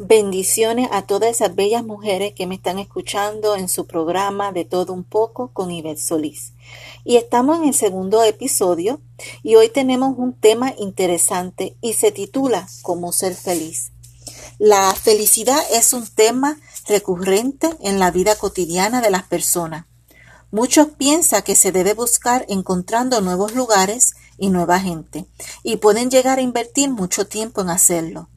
Bendiciones a todas esas bellas mujeres que me están escuchando en su programa de todo un poco con Ivette Solís. Y estamos en el segundo episodio y hoy tenemos un tema interesante y se titula Cómo ser feliz. La felicidad es un tema recurrente en la vida cotidiana de las personas. Muchos piensan que se debe buscar encontrando nuevos lugares y nueva gente y pueden llegar a invertir mucho tiempo en hacerlo.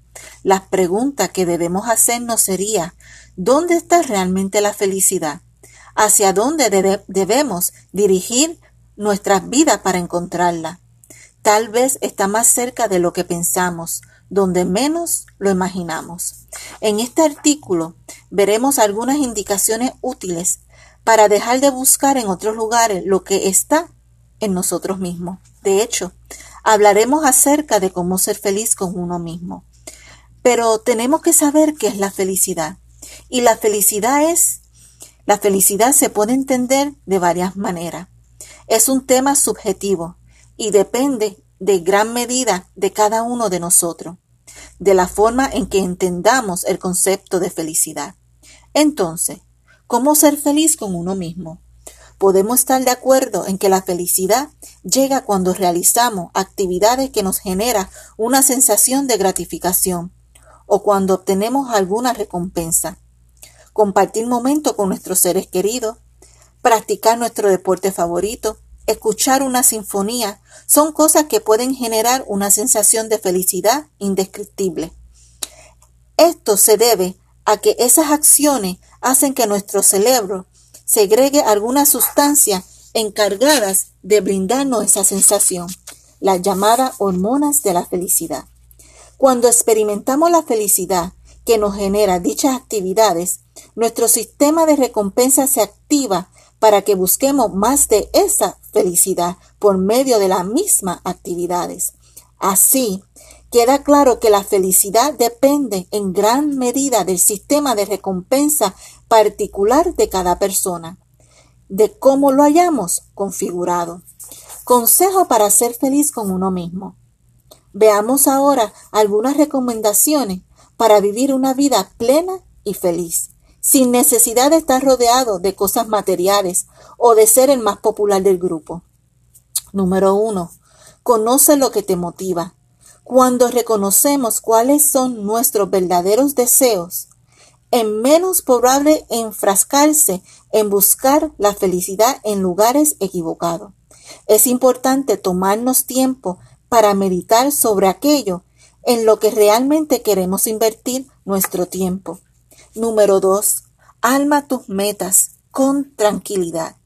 La pregunta que debemos hacernos sería, ¿dónde está realmente la felicidad? ¿Hacia dónde debemos dirigir nuestras vidas para encontrarla? Tal vez está más cerca de lo que pensamos, donde menos lo imaginamos. En este artículo veremos algunas indicaciones útiles para dejar de buscar en otros lugares lo que está en nosotros mismos. De hecho, hablaremos acerca de cómo ser feliz con uno mismo. Pero tenemos que saber qué es la felicidad. Y la felicidad es, la felicidad se puede entender de varias maneras. Es un tema subjetivo y depende de gran medida de cada uno de nosotros, de la forma en que entendamos el concepto de felicidad. Entonces, ¿cómo ser feliz con uno mismo? Podemos estar de acuerdo en que la felicidad llega cuando realizamos actividades que nos generan una sensación de gratificación, o cuando obtenemos alguna recompensa. Compartir momentos con nuestros seres queridos, practicar nuestro deporte favorito, escuchar una sinfonía, son cosas que pueden generar una sensación de felicidad indescriptible. Esto se debe a que esas acciones hacen que nuestro cerebro segregue algunas sustancias encargadas de brindarnos esa sensación, las llamadas hormonas de la felicidad. Cuando experimentamos la felicidad que nos genera dichas actividades, nuestro sistema de recompensa se activa para que busquemos más de esa felicidad por medio de las mismas actividades. Así, queda claro que la felicidad depende en gran medida del sistema de recompensa particular de cada persona, de cómo lo hayamos configurado. Consejo para ser feliz con uno mismo. Veamos ahora algunas recomendaciones para vivir una vida plena y feliz, sin necesidad de estar rodeado de cosas materiales o de ser el más popular del grupo. Número uno, conoce lo que te motiva. Cuando reconocemos cuáles son nuestros verdaderos deseos, es menos probable enfrascarse en buscar la felicidad en lugares equivocados. Es importante tomarnos tiempo para meditar sobre aquello en lo que realmente queremos invertir nuestro tiempo. Número 2. Alma tus metas con tranquilidad.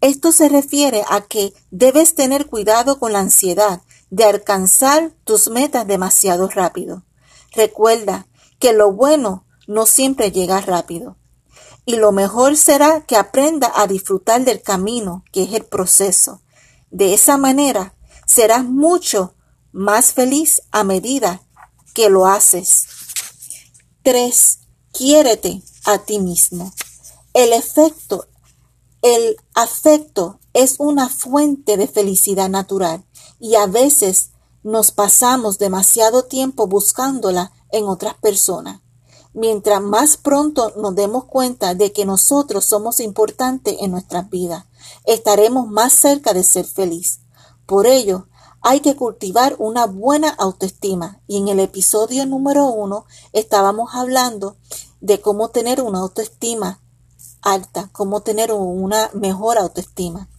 Esto se refiere a que debes tener cuidado con la ansiedad de alcanzar tus metas demasiado rápido. Recuerda que lo bueno no siempre llega rápido. Y lo mejor será que aprenda a disfrutar del camino, que es el proceso. De esa manera serás mucho más feliz a medida que lo haces. 3. Quiérete a ti mismo. El efecto, el afecto es una fuente de felicidad natural y a veces nos pasamos demasiado tiempo buscándola en otras personas. Mientras más pronto nos demos cuenta de que nosotros somos importantes en nuestras vidas, estaremos más cerca de ser feliz. Por ello, hay que cultivar una buena autoestima y en el episodio número uno estábamos hablando de cómo tener una autoestima alta, cómo tener una mejor autoestima.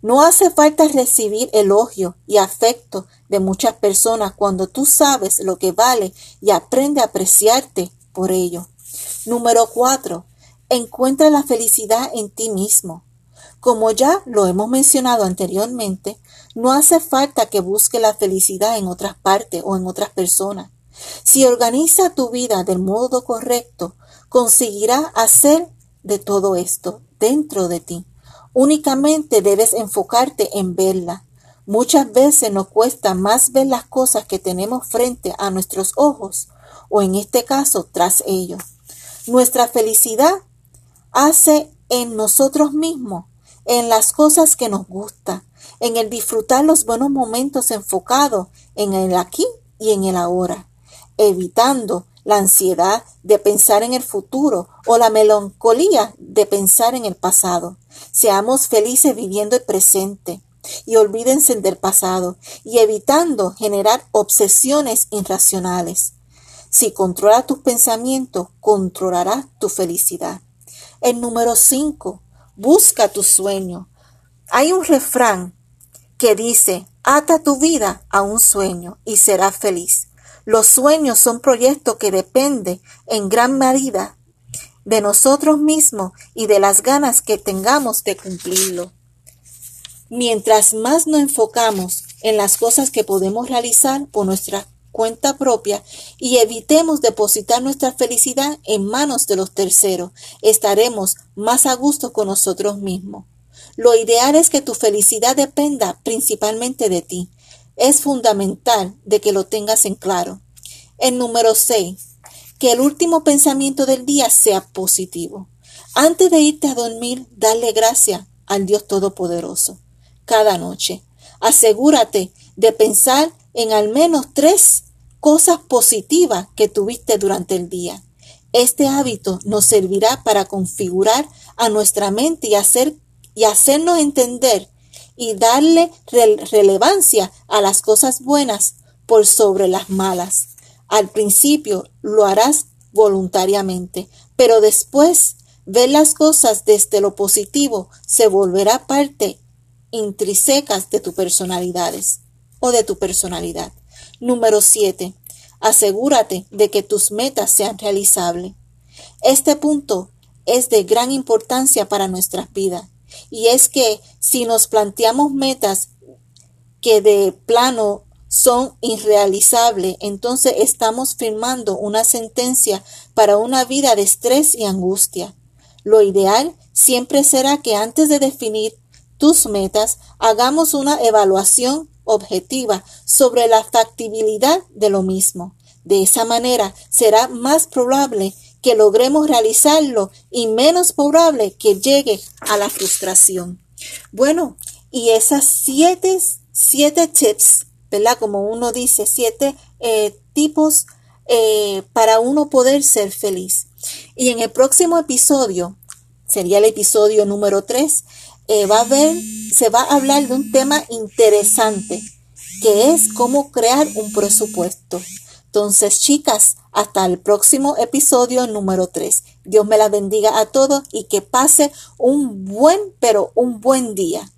No hace falta recibir elogio y afecto de muchas personas cuando tú sabes lo que vale y aprende a apreciarte por ello. Número cuatro, encuentra la felicidad en ti mismo. Como ya lo hemos mencionado anteriormente, no hace falta que busque la felicidad en otras partes o en otras personas. Si organiza tu vida del modo correcto, conseguirá hacer de todo esto dentro de ti. Únicamente debes enfocarte en verla. Muchas veces nos cuesta más ver las cosas que tenemos frente a nuestros ojos o en este caso tras ellos. Nuestra felicidad hace en nosotros mismos en las cosas que nos gusta, en el disfrutar los buenos momentos enfocados en el aquí y en el ahora, evitando la ansiedad de pensar en el futuro o la melancolía de pensar en el pasado. Seamos felices viviendo el presente y olvídense del pasado y evitando generar obsesiones irracionales. Si controlas tus pensamientos, controlarás tu felicidad. El número 5. Busca tu sueño. Hay un refrán que dice, ata tu vida a un sueño y serás feliz. Los sueños son proyectos que dependen en gran medida de nosotros mismos y de las ganas que tengamos de cumplirlo. Mientras más nos enfocamos en las cosas que podemos realizar por nuestra cuenta propia y evitemos depositar nuestra felicidad en manos de los terceros, estaremos más a gusto con nosotros mismos. Lo ideal es que tu felicidad dependa principalmente de ti. Es fundamental de que lo tengas en claro. El número 6. Que el último pensamiento del día sea positivo. Antes de irte a dormir, dale gracias al Dios Todopoderoso cada noche. Asegúrate de pensar en al menos tres cosas positivas que tuviste durante el día. Este hábito nos servirá para configurar a nuestra mente y, hacer, y hacernos entender y darle relevancia a las cosas buenas por sobre las malas. Al principio lo harás voluntariamente, pero después ver las cosas desde lo positivo se volverá parte intrínsecas de tu personalidades o de tu personalidad. Número 7. Asegúrate de que tus metas sean realizables. Este punto es de gran importancia para nuestras vidas y es que si nos planteamos metas que de plano son irrealizables, entonces estamos firmando una sentencia para una vida de estrés y angustia. Lo ideal siempre será que antes de definir tus metas, hagamos una evaluación objetiva sobre la factibilidad de lo mismo. De esa manera será más probable que logremos realizarlo y menos probable que llegue a la frustración. Bueno, y esas siete, siete tips, ¿verdad? Como uno dice, siete eh, tipos eh, para uno poder ser feliz. Y en el próximo episodio, sería el episodio número 3, eh, va a ver, se va a hablar de un tema interesante, que es cómo crear un presupuesto. Entonces, chicas, hasta el próximo episodio número 3. Dios me la bendiga a todos y que pase un buen, pero un buen día.